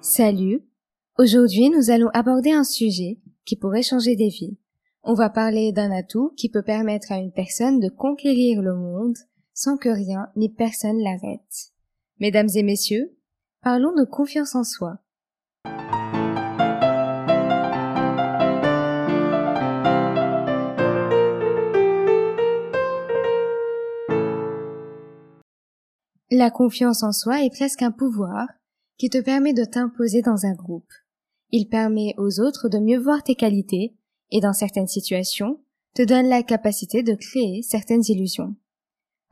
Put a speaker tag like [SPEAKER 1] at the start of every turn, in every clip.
[SPEAKER 1] Salut. Aujourd'hui, nous allons aborder un sujet qui pourrait changer des vies. On va parler d'un atout qui peut permettre à une personne de conquérir le monde sans que rien ni personne l'arrête. Mesdames et messieurs, parlons de confiance en soi. La confiance en soi est presque un pouvoir qui te permet de t'imposer dans un groupe. Il permet aux autres de mieux voir tes qualités et dans certaines situations, te donne la capacité de créer certaines illusions.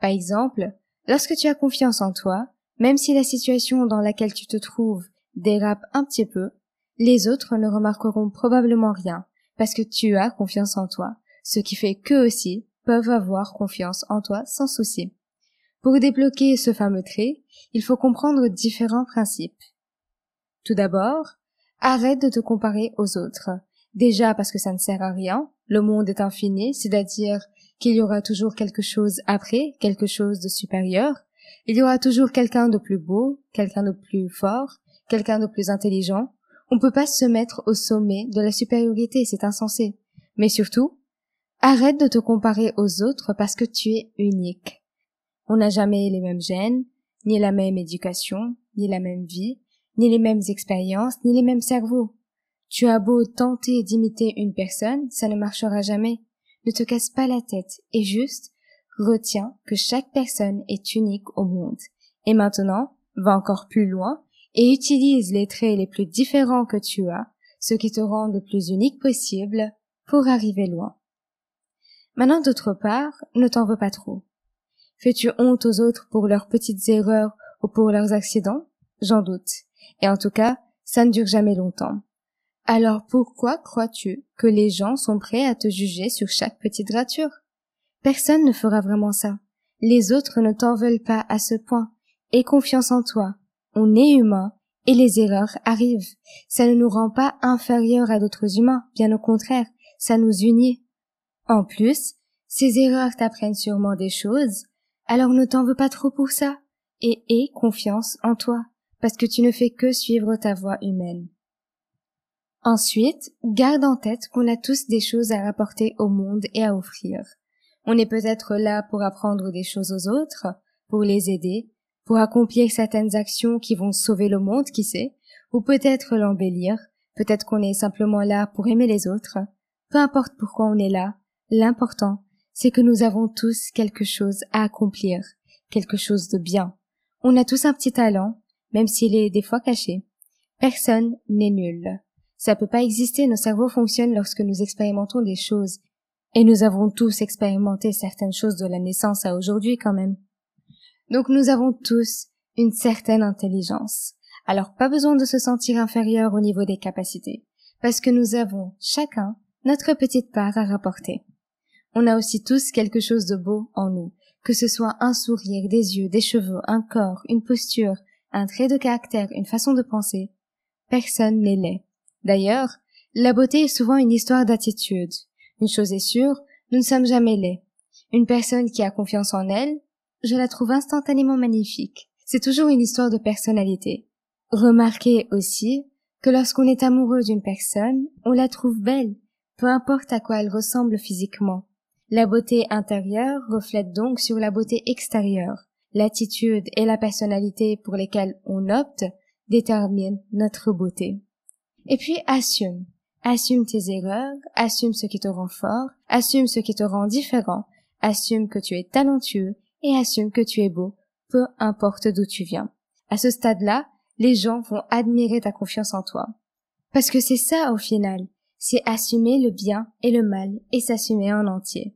[SPEAKER 1] Par exemple, lorsque tu as confiance en toi, même si la situation dans laquelle tu te trouves dérape un petit peu, les autres ne remarqueront probablement rien parce que tu as confiance en toi, ce qui fait qu'eux aussi peuvent avoir confiance en toi sans souci. Pour débloquer ce fameux trait, il faut comprendre différents principes. Tout d'abord, arrête de te comparer aux autres. Déjà parce que ça ne sert à rien, le monde est infini, c'est-à-dire qu'il y aura toujours quelque chose après, quelque chose de supérieur. Il y aura toujours quelqu'un de plus beau, quelqu'un de plus fort, quelqu'un de plus intelligent. On ne peut pas se mettre au sommet de la supériorité, c'est insensé. Mais surtout, arrête de te comparer aux autres parce que tu es unique. On n'a jamais les mêmes gènes, ni la même éducation, ni la même vie, ni les mêmes expériences, ni les mêmes cerveaux. Tu as beau tenter d'imiter une personne, ça ne marchera jamais. Ne te casse pas la tête et juste retiens que chaque personne est unique au monde. Et maintenant, va encore plus loin et utilise les traits les plus différents que tu as, ce qui te rend le plus unique possible pour arriver loin. Maintenant, d'autre part, ne t'en veux pas trop. Fais-tu honte aux autres pour leurs petites erreurs ou pour leurs accidents? J'en doute. Et en tout cas, ça ne dure jamais longtemps. Alors pourquoi crois-tu que les gens sont prêts à te juger sur chaque petite rature? Personne ne fera vraiment ça. Les autres ne t'en veulent pas à ce point. Aie confiance en toi. On est humain et les erreurs arrivent. Ça ne nous rend pas inférieurs à d'autres humains, bien au contraire, ça nous unit. En plus, ces erreurs t'apprennent sûrement des choses, alors ne t'en veux pas trop pour ça, et aie confiance en toi, parce que tu ne fais que suivre ta voie humaine. Ensuite, garde en tête qu'on a tous des choses à rapporter au monde et à offrir. On est peut-être là pour apprendre des choses aux autres, pour les aider, pour accomplir certaines actions qui vont sauver le monde, qui sait, ou peut-être l'embellir, peut-être qu'on est simplement là pour aimer les autres. Peu importe pourquoi on est là, l'important, c'est que nous avons tous quelque chose à accomplir, quelque chose de bien. On a tous un petit talent, même s'il est des fois caché. Personne n'est nul. Ça peut pas exister, nos cerveaux fonctionnent lorsque nous expérimentons des choses. Et nous avons tous expérimenté certaines choses de la naissance à aujourd'hui quand même. Donc nous avons tous une certaine intelligence. Alors pas besoin de se sentir inférieur au niveau des capacités, parce que nous avons chacun notre petite part à rapporter. On a aussi tous quelque chose de beau en nous, que ce soit un sourire, des yeux, des cheveux, un corps, une posture, un trait de caractère, une façon de penser. Personne n'est laid. D'ailleurs, la beauté est souvent une histoire d'attitude. Une chose est sûre, nous ne sommes jamais laids. Une personne qui a confiance en elle, je la trouve instantanément magnifique. C'est toujours une histoire de personnalité. Remarquez aussi que lorsqu'on est amoureux d'une personne, on la trouve belle, peu importe à quoi elle ressemble physiquement. La beauté intérieure reflète donc sur la beauté extérieure. L'attitude et la personnalité pour lesquelles on opte déterminent notre beauté. Et puis assume. Assume tes erreurs, assume ce qui te rend fort, assume ce qui te rend différent, assume que tu es talentueux et assume que tu es beau, peu importe d'où tu viens. À ce stade-là, les gens vont admirer ta confiance en toi. Parce que c'est ça au final, c'est assumer le bien et le mal et s'assumer en entier.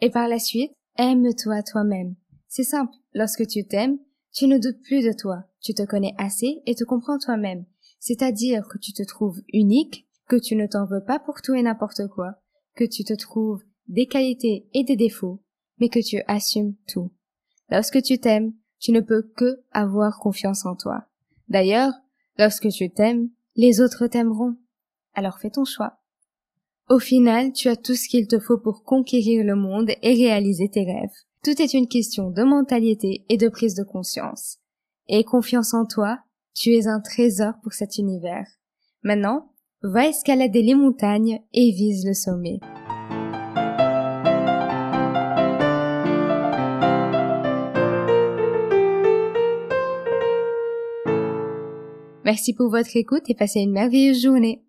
[SPEAKER 1] Et par la suite, aime-toi toi-même. C'est simple, lorsque tu t'aimes, tu ne doutes plus de toi, tu te connais assez et te comprends toi-même. C'est-à-dire que tu te trouves unique, que tu ne t'en veux pas pour tout et n'importe quoi, que tu te trouves des qualités et des défauts, mais que tu assumes tout. Lorsque tu t'aimes, tu ne peux que avoir confiance en toi. D'ailleurs, lorsque tu t'aimes, les autres t'aimeront alors fais ton choix. Au final, tu as tout ce qu'il te faut pour conquérir le monde et réaliser tes rêves. Tout est une question de mentalité et de prise de conscience. Et confiance en toi, tu es un trésor pour cet univers. Maintenant, va escalader les montagnes et vise le sommet. Merci pour votre écoute et passez une merveilleuse journée.